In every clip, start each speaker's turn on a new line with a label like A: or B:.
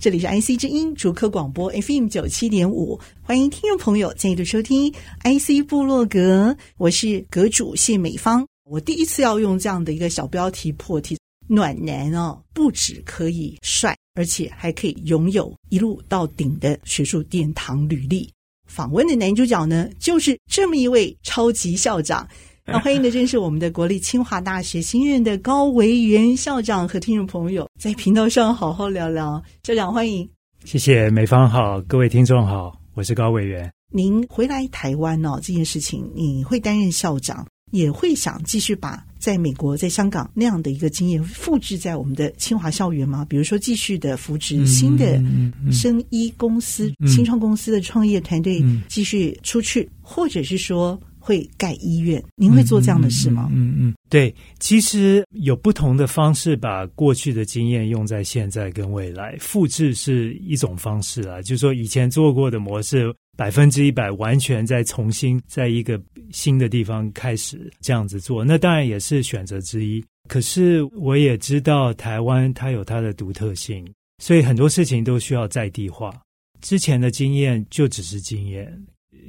A: 这里是 IC 之音竹科广播 FM 九七点五，欢迎听众朋友再度收听 IC 部落格，我是阁主谢美芳。我第一次要用这样的一个小标题破题，暖男哦，不止可以帅，而且还可以拥有一路到顶的学术殿堂履历。访问的男主角呢，就是这么一位超级校长。那欢迎的正是我们的国立清华大学新任的高维元校长，和听众朋友在频道上好好聊聊。校长欢迎，
B: 谢谢美方好，各位听众好，我是高维元。
A: 您回来台湾哦，这件事情你会担任校长？也会想继续把在美国、在香港那样的一个经验复制在我们的清华校园吗？比如说，继续的扶植新的生医公司、嗯嗯嗯、新创公司的创业团队继续出去，嗯、或者是说会盖医院，您会做这样的事吗？
B: 嗯嗯，对，其实有不同的方式把过去的经验用在现在跟未来，复制是一种方式啊，就是说以前做过的模式。百分之一百完全再重新在一个新的地方开始这样子做，那当然也是选择之一。可是我也知道台湾它有它的独特性，所以很多事情都需要在地化。之前的经验就只是经验，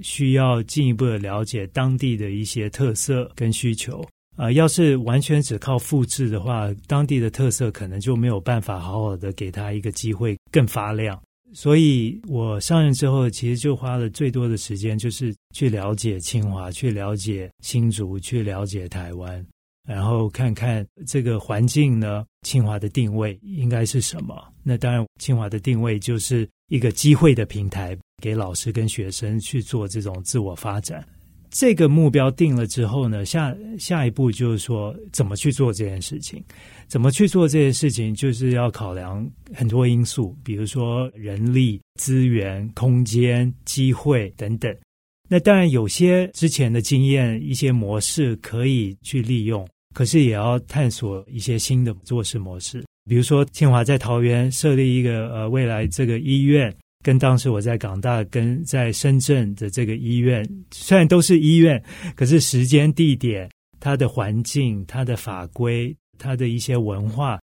B: 需要进一步的了解当地的一些特色跟需求。啊、呃，要是完全只靠复制的话，当地的特色可能就没有办法好好的给他一个机会更发亮。所以我上任之后，其实就花了最多的时间，就是去了解清华，去了解新竹，去了解台湾，然后看看这个环境呢，清华的定位应该是什么？那当然，清华的定位就是一个机会的平台，给老师跟学生去做这种自我发展。这个目标定了之后呢，下下一步就是说怎么去做这件事情？怎么去做这件事情？就是要考量很多因素，比如说人力、资源、空间、机会等等。那当然有些之前的经验、一些模式可以去利用，可是也要探索一些新的做事模式。比如说清华在桃园设立一个呃未来这个医院。跟当时我在港大跟在深圳的这个医院，虽然都是医院，可是时间、地点、它的环境、它的法规、它的一些文化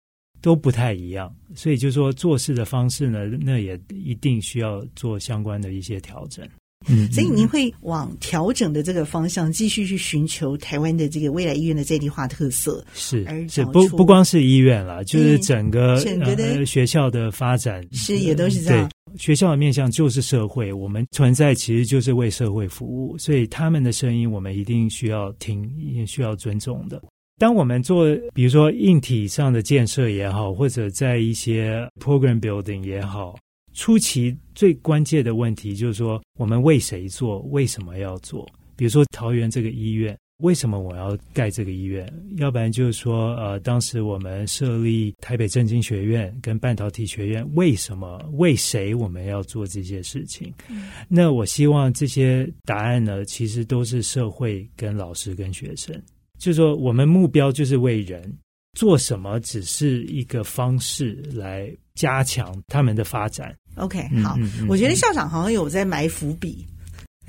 B: 都不太一样，所以就说做事的方式呢，那也一定需要做相关的一些调整。
A: 嗯，所以您会往调整的这个方向继续去寻求台湾的这个未来医院的在地化特色，
B: 是是不不光是医院了，就是整个、
A: 嗯、整个的、
B: 呃、学校的发展
A: 是也都是这样。
B: 对，学校的面向就是社会，我们存在其实就是为社会服务，所以他们的声音我们一定需要听，也需要尊重的。当我们做比如说硬体上的建设也好，或者在一些 program building 也好。初期最关键的问题就是说，我们为谁做？为什么要做？比如说桃园这个医院，为什么我要盖这个医院？要不然就是说，呃，当时我们设立台北政经学院跟半导体学院，为什么？为谁我们要做这些事情？嗯。那我希望这些答案呢，其实都是社会跟老师跟学生，就是说，我们目标就是为人。做什么只是一个方式来加强他们的发展。
A: OK，好，我觉得校长好像有在埋伏笔，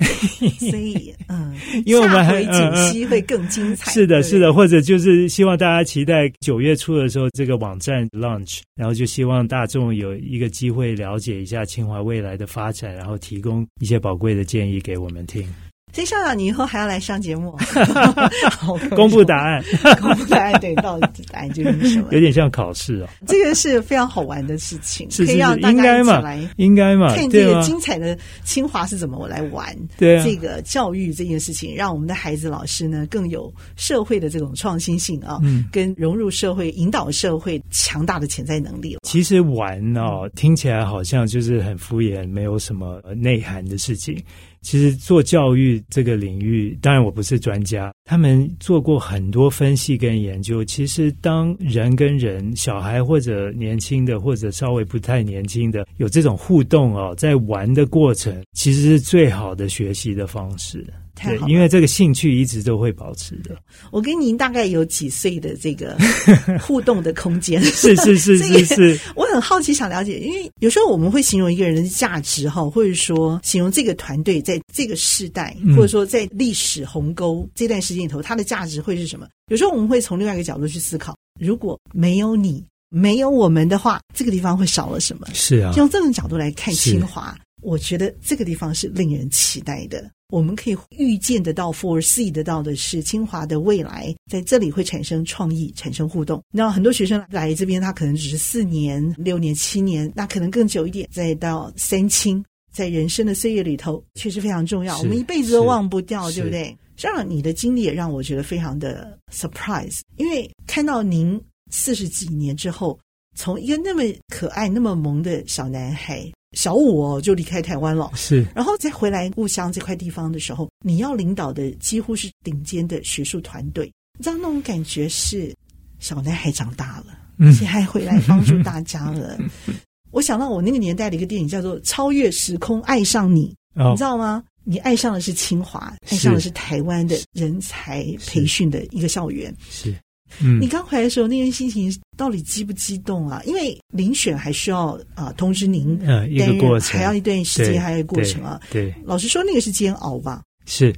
A: 所以嗯，因为我们下回解析会更精彩。
B: 是的，是的，或者就是希望大家期待九月初的时候这个网站 launch，然后就希望大众有一个机会了解一下清华未来的发展，然后提供一些宝贵的建议给我们听。
A: 所以校长，你以后还要来上节目，
B: 公布答案，
A: 公布答案，对，到底答案就是什么？
B: 有点像考试哦。
A: 这个是非常好玩的事情，
B: 是是是
A: 可以让大家一起来，
B: 应该嘛，
A: 看这个精彩的清华是怎么来玩。
B: 对啊，
A: 这个教育这件事情，让我们的孩子、老师呢更有社会的这种创新性啊，嗯，跟融入社会、引导社会强大的潜在能力。
B: 其实玩哦，听起来好像就是很敷衍，没有什么内涵的事情。其实做教育这个领域，当然我不是专家，他们做过很多分析跟研究。其实当人跟人，小孩或者年轻的，或者稍微不太年轻的，有这种互动哦，在玩的过程，其实是最好的学习的方式。
A: 太好，
B: 因为这个兴趣一直都会保持的。
A: 我跟您大概有几岁的这个 互动的空间？
B: 是是是是是，
A: 我很好奇，想了解，因为有时候我们会形容一个人的价值哈，或者说形容这个团队在这个世代，或者说在历史鸿沟这段时间里头，它的价值会是什么？有时候我们会从另外一个角度去思考，如果没有你，没有我们的话，这个地方会少了什么？
B: 是啊，
A: 用这种角度来看清华。我觉得这个地方是令人期待的。我们可以预见得到、foresee 得到的是，清华的未来在这里会产生创意、产生互动。那很多学生来这边，他可能只是四年、六年、七年，那可能更久一点，再到三清，在人生的岁月里头，确实非常重要。我们一辈子都忘不掉，对不对？这样你的经历也让我觉得非常的 surprise，因为看到您四十几年之后，从一个那么可爱、那么萌的小男孩。小五哦，就离开台湾了，
B: 是，然
A: 后再回来故乡这块地方的时候，你要领导的几乎是顶尖的学术团队，你知道那种感觉是小男孩长大了，而且还回来帮助大家了。我想到我那个年代的一个电影叫做《超越时空爱上你》，哦，你知道吗？你爱上的是清华，爱上的是台湾的人才培训的一个校园，
B: 是。
A: 嗯，你刚回来的时候，那天心情到底激不激动啊？因为遴选还需要啊、呃、通知您，
B: 呃，一个过程，
A: 还要一段时间，还有一个过程啊。
B: 对，对
A: 老实说，那个是煎熬吧？
B: 是，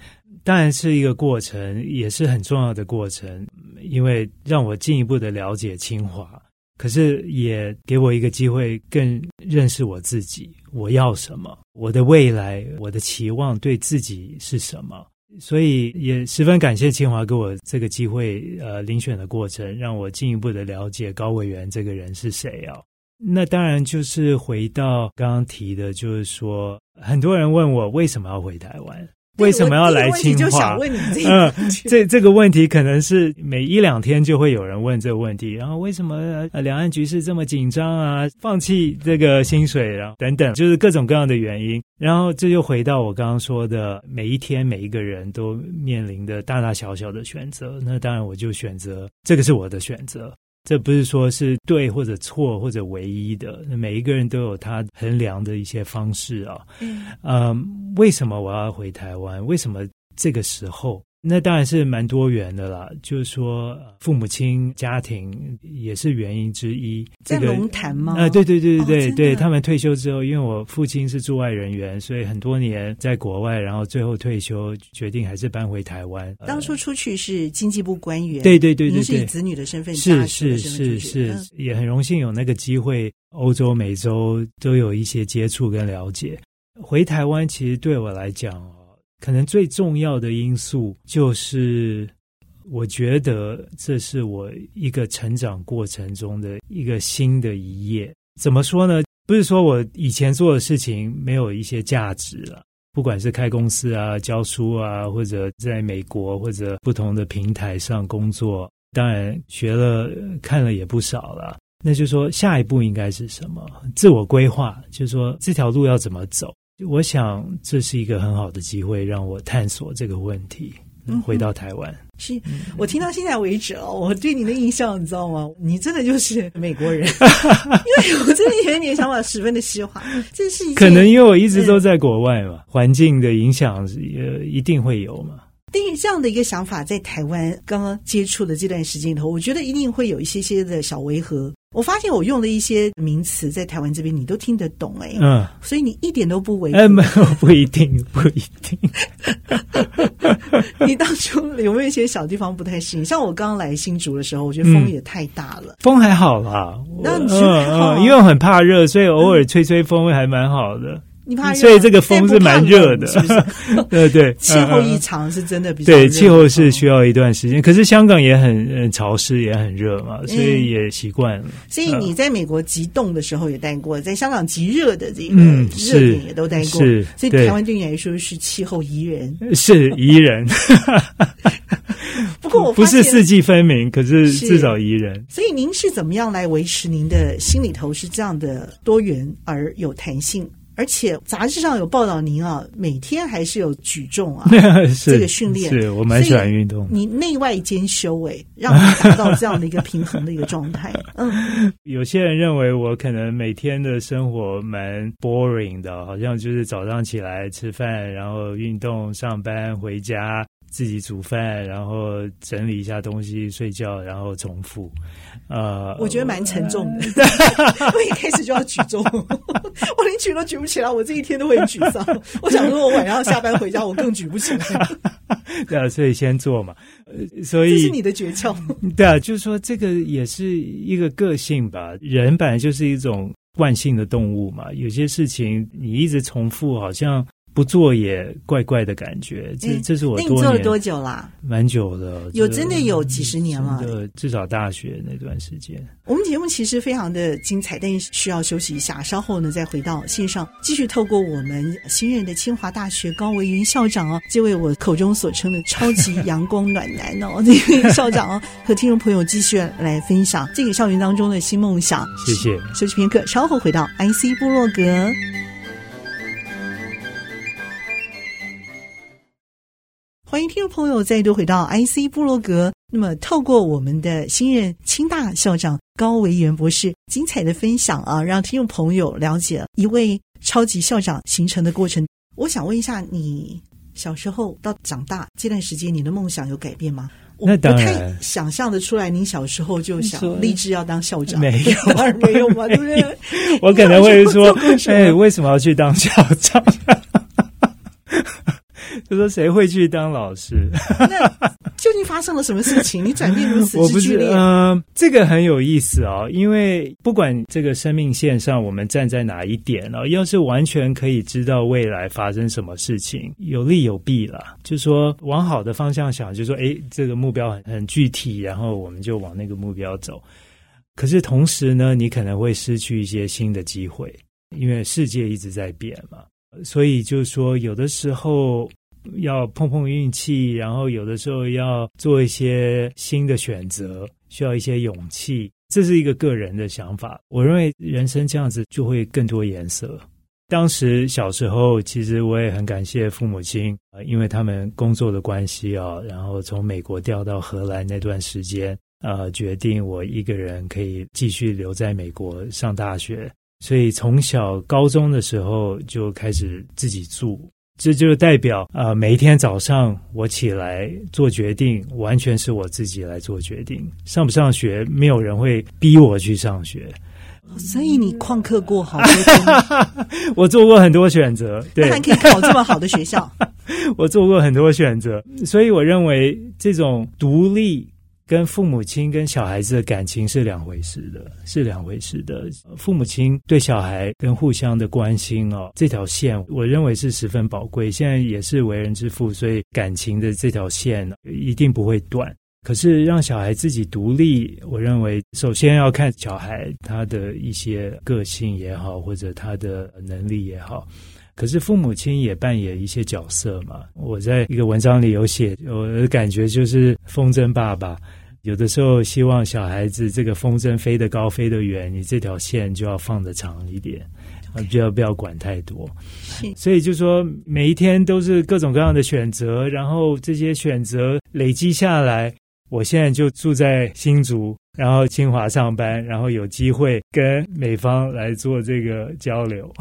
B: 当然是一个过程，也是很重要的过程，因为让我进一步的了解清华，可是也给我一个机会，更认识我自己，我要什么，我的未来，我的期望对自己是什么。所以也十分感谢清华给我这个机会，呃，遴选的过程，让我进一步的了解高委员这个人是谁啊。那当然就是回到刚刚提的，就是说，很多人问我为什么要回台湾。为什么要来清华？嗯，这这个问题可能是每一两天就会有人问这个问题。然后为什么呃两岸局势这么紧张啊？放弃这个薪水，然后等等，就是各种各样的原因。然后这就回到我刚刚说的，每一天每一个人都面临的大大小小的选择。那当然我就选择这个是我的选择。这不是说是对或者错或者唯一的，每一个人都有他衡量的一些方式啊。嗯，呃，为什么我要回台湾？为什么这个时候？那当然是蛮多元的啦，就是说父母亲家庭也是原因之一。
A: 在龙潭吗？
B: 啊、呃，对对对对对、哦、对，他们退休之后，因为我父亲是驻外人员，所以很多年在国外，然后最后退休，决定还是搬回台湾。
A: 当初出去是经济部官员，
B: 对对对对对，
A: 是以子女的身份，
B: 是是是是，嗯、也很荣幸有那个机会，欧洲、美洲都有一些接触跟了解。回台湾其实对我来讲。可能最重要的因素就是，我觉得这是我一个成长过程中的一个新的一页。怎么说呢？不是说我以前做的事情没有一些价值了，不管是开公司啊、教书啊，或者在美国或者不同的平台上工作，当然学了看了也不少了。那就说，下一步应该是什么？自我规划，就是说这条路要怎么走。我想这是一个很好的机会，让我探索这个问题。嗯，回到台湾，
A: 是我听到现在为止哦，我对你的印象你知道吗？你真的就是美国人，因为我真的觉得你的想法十分的西化。这是一可
B: 能因为我一直都在国外嘛，环境的影响也一定会有嘛。
A: 对于这样的一个想法，在台湾刚刚接触的这段时间里头，我觉得一定会有一些些的小违和。我发现我用的一些名词在台湾这边你都听得懂哎，嗯，所以你一点都不违和。
B: 哎，没有，不一定，不一定。
A: 你当初有没有一些小地方不太适应？像我刚刚来新竹的时候，我觉得风也太大了。
B: 嗯、风还好啦，
A: 那你觉得还好、
B: 嗯嗯？因为我很怕热，所以偶尔吹吹风还蛮好的。
A: 你怕热，
B: 所以这个风是蛮热的，
A: 是不是？
B: 对 对，
A: 气候异常是真的比较
B: 对，气候是需要一段时间。可是香港也很很潮湿，也很热嘛，所以也习惯了。
A: 所以你在美国极冻的时候也待过，在香港极热的这个热点也都待过。是，所以台湾对你来说是气候宜人，
B: 是宜人。
A: 不过我
B: 不是四季分明，可是至少宜人。
A: 所以您是怎么样来维持您的心里头是这样的多元而有弹性？而且杂志上有报道您啊，每天还是有举重啊，这个训练，
B: 是我蛮喜欢运动。
A: 你内外兼修，诶，让你达到这样的一个平衡的一个状态。嗯，
B: 有些人认为我可能每天的生活蛮 boring 的，好像就是早上起来吃饭，然后运动、上班、回家。自己煮饭，然后整理一下东西，睡觉，然后重复。呃，
A: 我觉得蛮沉重的。我一开始就要举重，我连举都举不起来，我这一天都会很沮丧。我想说，我晚上下班回家，我更举不起来。
B: 对啊，所以先做嘛。所以
A: 这是你的诀窍。
B: 对啊，就是说这个也是一个个性吧。人本来就是一种惯性的动物嘛，有些事情你一直重复，好像。不做也怪怪的感觉，这这是我
A: 做了多久啦？
B: 蛮久的，
A: 有真的有几十年了。
B: 对，至少大学那段时间。
A: 我们节目其实非常的精彩，但是需要休息一下，稍后呢再回到线上，继续透过我们新任的清华大学高维云校长哦，这位我口中所称的超级阳光暖男哦，这位校长哦，和听众朋友继续来分享这个校园当中的新梦想。
B: 谢谢。
A: 休息片刻，稍后回到 IC 部落格。欢迎听众朋友再度回到 IC 部落格。那么，透过我们的新任清大校长高维元博士精彩的分享啊，让听众朋友了解一位超级校长形成的过程。我想问一下，你小时候到长大这段时间，你的梦想有改变吗？
B: 那当然，
A: 我不太想象的出来，您小时候就想立志要当校长，
B: 没有，
A: 没有嘛？对不对？
B: 我可能会说，哎，为什么要去当校长？就说谁会去当老师？
A: 那究竟发生了什么事情？你转变如此之剧烈？
B: 嗯、呃，这个很有意思哦。因为不管这个生命线上我们站在哪一点哦，要是完全可以知道未来发生什么事情，有利有弊啦。就说往好的方向想，就说诶，这个目标很很具体，然后我们就往那个目标走。可是同时呢，你可能会失去一些新的机会，因为世界一直在变嘛。所以就说有的时候。要碰碰运气，然后有的时候要做一些新的选择，需要一些勇气。这是一个个人的想法。我认为人生这样子就会更多颜色。当时小时候，其实我也很感谢父母亲啊，因为他们工作的关系啊，然后从美国调到荷兰那段时间，呃，决定我一个人可以继续留在美国上大学。所以从小高中的时候就开始自己住。这就代表啊、呃，每一天早上我起来做决定，完全是我自己来做决定。上不上学，没有人会逼我去上学。
A: 所以你旷课过好多天，
B: 我做过很多选择，对，
A: 还可以考这么好的学校。
B: 我做过很多选择，所以我认为这种独立。跟父母亲跟小孩子的感情是两回事的，是两回事的。父母亲对小孩跟互相的关心哦，这条线我认为是十分宝贵。现在也是为人之父，所以感情的这条线一定不会断。可是让小孩自己独立，我认为首先要看小孩他的一些个性也好，或者他的能力也好。可是父母亲也扮演一些角色嘛。我在一个文章里有写，我的感觉就是风筝爸爸，有的时候希望小孩子这个风筝飞得高、飞得远，你这条线就要放得长一点，啊，不要不要管太多。所以就说每一天都是各种各样的选择，然后这些选择累积下来。我现在就住在新竹，然后清华上班，然后有机会跟美方来做这个交流，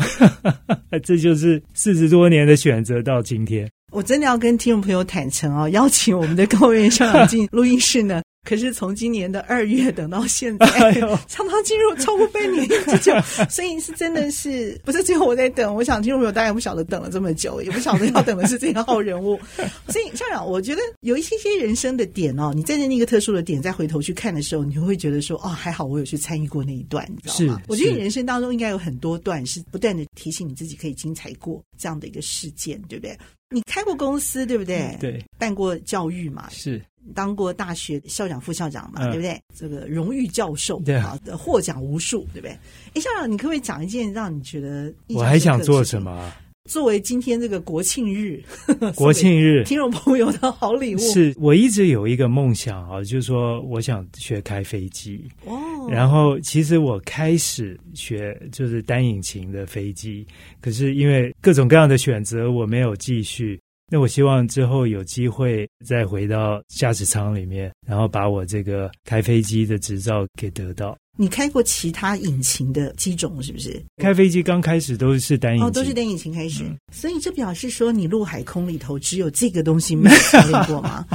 B: 这就是四十多年的选择到今天。
A: 我真的要跟听众朋友坦诚哦，邀请我们的高维元校长进录音室呢。可是从今年的二月等到现在，哎呦，常常进入超过半年之久，所以是真的是不是只有我在等？我想听众朋友大概不晓得等了这么久，也不晓得要等的是这个号人物。所以校长，我觉得有一些些人生的点哦，你站在那个特殊的点再回头去看的时候，你会觉得说哦，还好我有去参与过那一段，你知道吗？我觉得你人生当中应该有很多段是不断的提醒你自己可以精彩过这样的一个事件，对不对？你开过公司，对不对？
B: 嗯、对，
A: 办过教育嘛？
B: 是。
A: 当过大学校长、副校长嘛，
B: 嗯、
A: 对不对？这个荣誉教授，
B: 对
A: 啊，获奖无数，对不对？哎，校长，你可不可以讲一件让你觉得
B: 我还想做什么？
A: 作为今天这个国庆日，
B: 国庆日
A: 听众朋友的好礼物，
B: 是我一直有一个梦想啊，就是说我想学开飞机。哦，
A: 哦，
B: 然后其实我开始学就是单引擎的飞机，可是因为各种各样的选择，我没有继续。那我希望之后有机会再回到驾驶舱里面，然后把我这个开飞机的执照给得到。
A: 你开过其他引擎的机种是不是？
B: 开飞机刚开始都是单引擎，
A: 哦，都是单引擎开始。嗯、所以这表示说，你陆海空里头只有这个东西没有 操练过吗？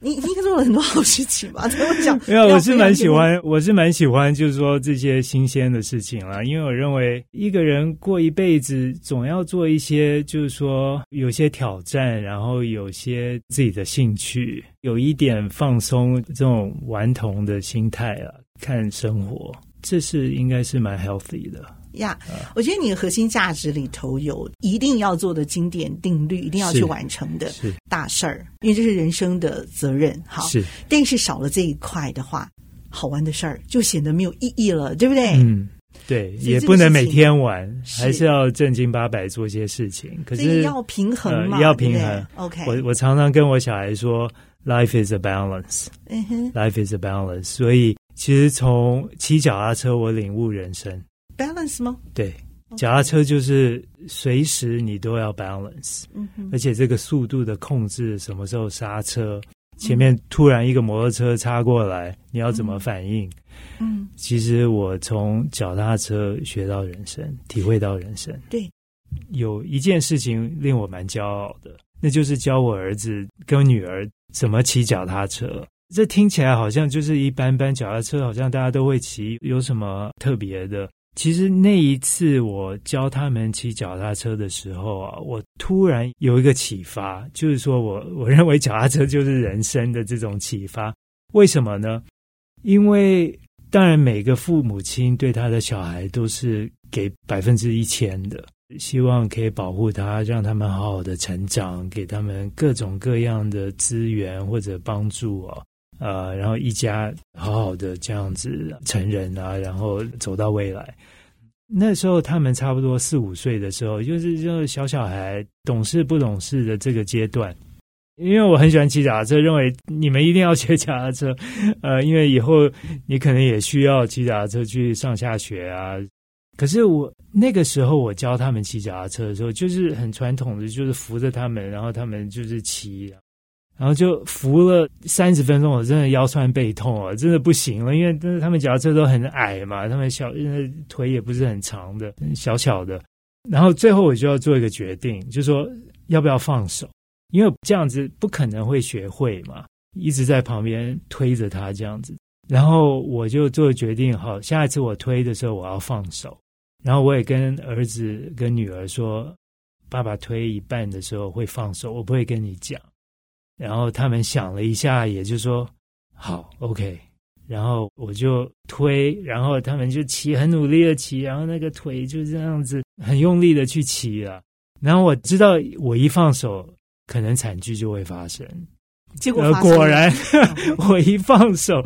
A: 你应该做了很多好事情吧？怎么讲？
B: 没有，我是蛮喜欢，我是蛮喜欢，就是说这些新鲜的事情啦。因为我认为一个人过一辈子，总要做一些，就是说有些挑战，然后有些自己的兴趣，有一点放松这种顽童的心态啊。看生活，这是应该是蛮 healthy 的
A: 呀。Yeah, 我觉得你的核心价值里头有一定要做的经典定律，一定要去完成的大事儿，因为这是人生的责任。好，
B: 是，
A: 但是少了这一块的话，好玩的事儿就显得没有意义了，对不对？
B: 嗯，对，也不能每天玩，还是要正经八百做些事情。可是
A: 要平衡嘛，
B: 呃、要平衡。
A: OK，
B: 我我常常跟我小孩说，Life is a balance。嗯哼，Life is a balance。所以。其实从骑脚踏车，我领悟人生
A: balance 吗？
B: 对，脚踏车就是随时你都要 balance，而且这个速度的控制，什么时候刹车，前面突然一个摩托车插过来，你要怎么反应？嗯，其实我从脚踏车学到人生，体会到人生。
A: 对，
B: 有一件事情令我蛮骄傲的，那就是教我儿子跟女儿怎么骑脚踏车。这听起来好像就是一般般，脚踏车好像大家都会骑，有什么特别的？其实那一次我教他们骑脚踏车的时候啊，我突然有一个启发，就是说我我认为脚踏车就是人生的这种启发。为什么呢？因为当然每个父母亲对他的小孩都是给百分之一千的，希望可以保护他，让他们好好的成长，给他们各种各样的资源或者帮助啊。呃，然后一家好好的这样子成人啊，然后走到未来。那时候他们差不多四五岁的时候，就是就是小小孩懂事不懂事的这个阶段。因为我很喜欢骑脚踏车，认为你们一定要学脚踏车。呃，因为以后你可能也需要骑脚踏车去上下学啊。可是我那个时候我教他们骑脚踏车的时候，就是很传统的，就是扶着他们，然后他们就是骑。然后就扶了三十分钟，我真的腰酸背痛啊，真的不行了。因为他们脚踏车都很矮嘛，他们小，腿也不是很长的，小巧的。然后最后我就要做一个决定，就说要不要放手，因为这样子不可能会学会嘛，一直在旁边推着他这样子。然后我就做决定，好，下一次我推的时候我要放手。然后我也跟儿子跟女儿说，爸爸推一半的时候会放手，我不会跟你讲。然后他们想了一下，也就说好，OK。然后我就推，然后他们就骑，很努力的骑，然后那个腿就这样子很用力的去骑了。然后我知道，我一放手，可能惨剧就会发生。
A: 结果
B: 果然，我一放手，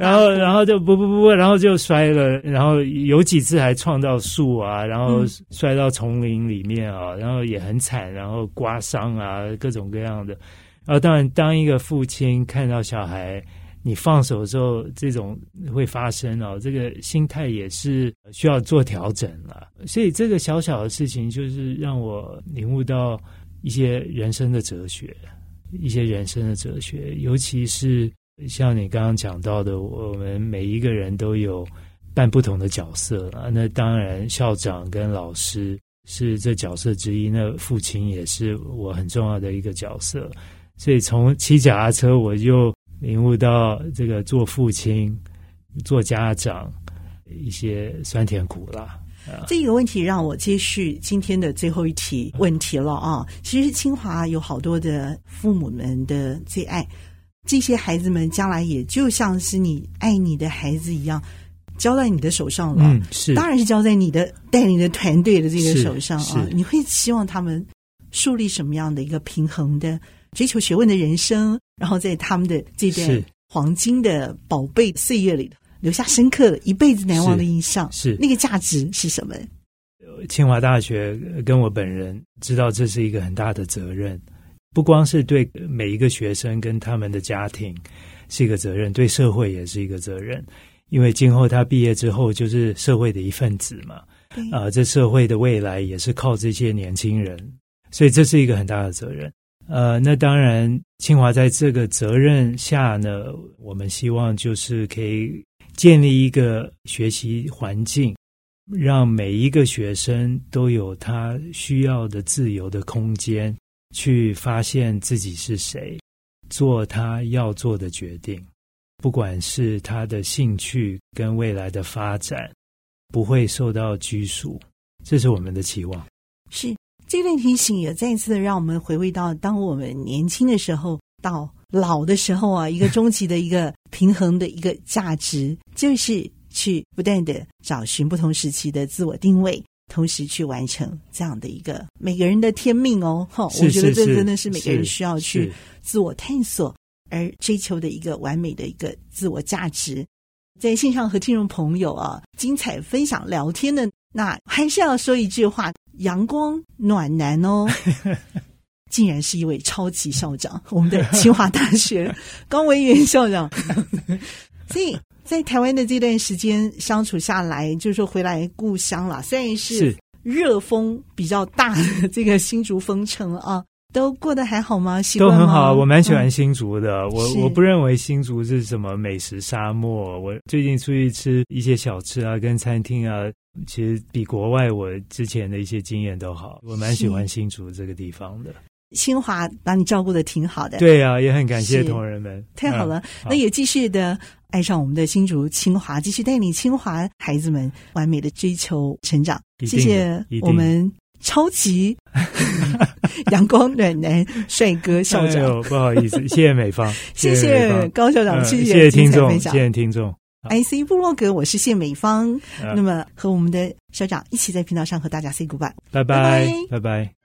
B: 然后然后就不不不不，然后就摔了。然后有几次还撞到树啊，然后摔到丛林里面啊，然后也很惨，然后刮伤啊，各种各样的。然后，当然，当一个父亲看到小孩你放手之后，这种会发生哦，这个心态也是需要做调整了。所以，这个小小的事情，就是让我领悟到一些人生的哲学，一些人生的哲学。尤其是像你刚刚讲到的，我们每一个人都有扮不同的角色啊。那当然，校长跟老师是这角色之一，那父亲也是我很重要的一个角色。所以从骑脚踏车，我就领悟到这个做父亲、做家长一些酸甜苦辣。
A: 这个问题让我接续今天的最后一题问题了啊！其实清华有好多的父母们的最爱，这些孩子们将来也就像是你爱你的孩子一样，交在你的手上了。
B: 嗯，是，
A: 当然是交在你的带领的团队的这个手上啊！你会希望他们树立什么样的一个平衡的？追求学问的人生，然后在他们的这段黄金的宝贝岁月里留下深刻的、一辈子难忘的印象。
B: 是，是
A: 那个价值是什么？
B: 清华大学跟我本人知道这是一个很大的责任，不光是对每一个学生跟他们的家庭是一个责任，对社会也是一个责任。因为今后他毕业之后就是社会的一份子嘛，啊、呃，这社会的未来也是靠这些年轻人，所以这是一个很大的责任。呃，那当然，清华在这个责任下呢，我们希望就是可以建立一个学习环境，让每一个学生都有他需要的自由的空间，去发现自己是谁，做他要做的决定，不管是他的兴趣跟未来的发展，不会受到拘束，这是我们的期望。
A: 是。这段提醒也再一次的让我们回味到，当我们年轻的时候到老的时候啊，一个终极的一个平衡的一个价值，就是去不断的找寻不同时期的自我定位，同时去完成这样的一个每个人的天命哦。哈，我觉得这真的是每个人需要去自我探索而追求的一个完美的一个自我价值。在线上和听众朋友啊，精彩分享聊天的，那还是要说一句话。阳光暖男哦，竟然是一位超级校长，我们的清华大学 高维元校长。所以在台湾的这段时间相处下来，就是说回来故乡了。虽然是热风比较大的这个新竹风城啊，都过得还好吗？习惯吗？
B: 都很好，我蛮喜欢新竹的。嗯、我我不认为新竹是什么美食沙漠。我最近出去吃一些小吃啊，跟餐厅啊。其实比国外我之前的一些经验都好，我蛮喜欢新竹这个地方的。
A: 清华把你照顾的挺好的，
B: 对啊，也很感谢同仁们，
A: 太好了。嗯、那也继续的爱上我们的新竹清华，继续带领清华孩子们完美的追求成长。谢谢我们超级阳光暖男帅哥 校长，
B: 哎，不好意思，谢谢美方，
A: 谢谢高校长，
B: 嗯、
A: 谢
B: 谢听众，谢谢听众。
A: IC 部落格，我是谢美芳。那么和我们的校长一起在频道上和大家 say goodbye，
B: 拜拜，拜拜。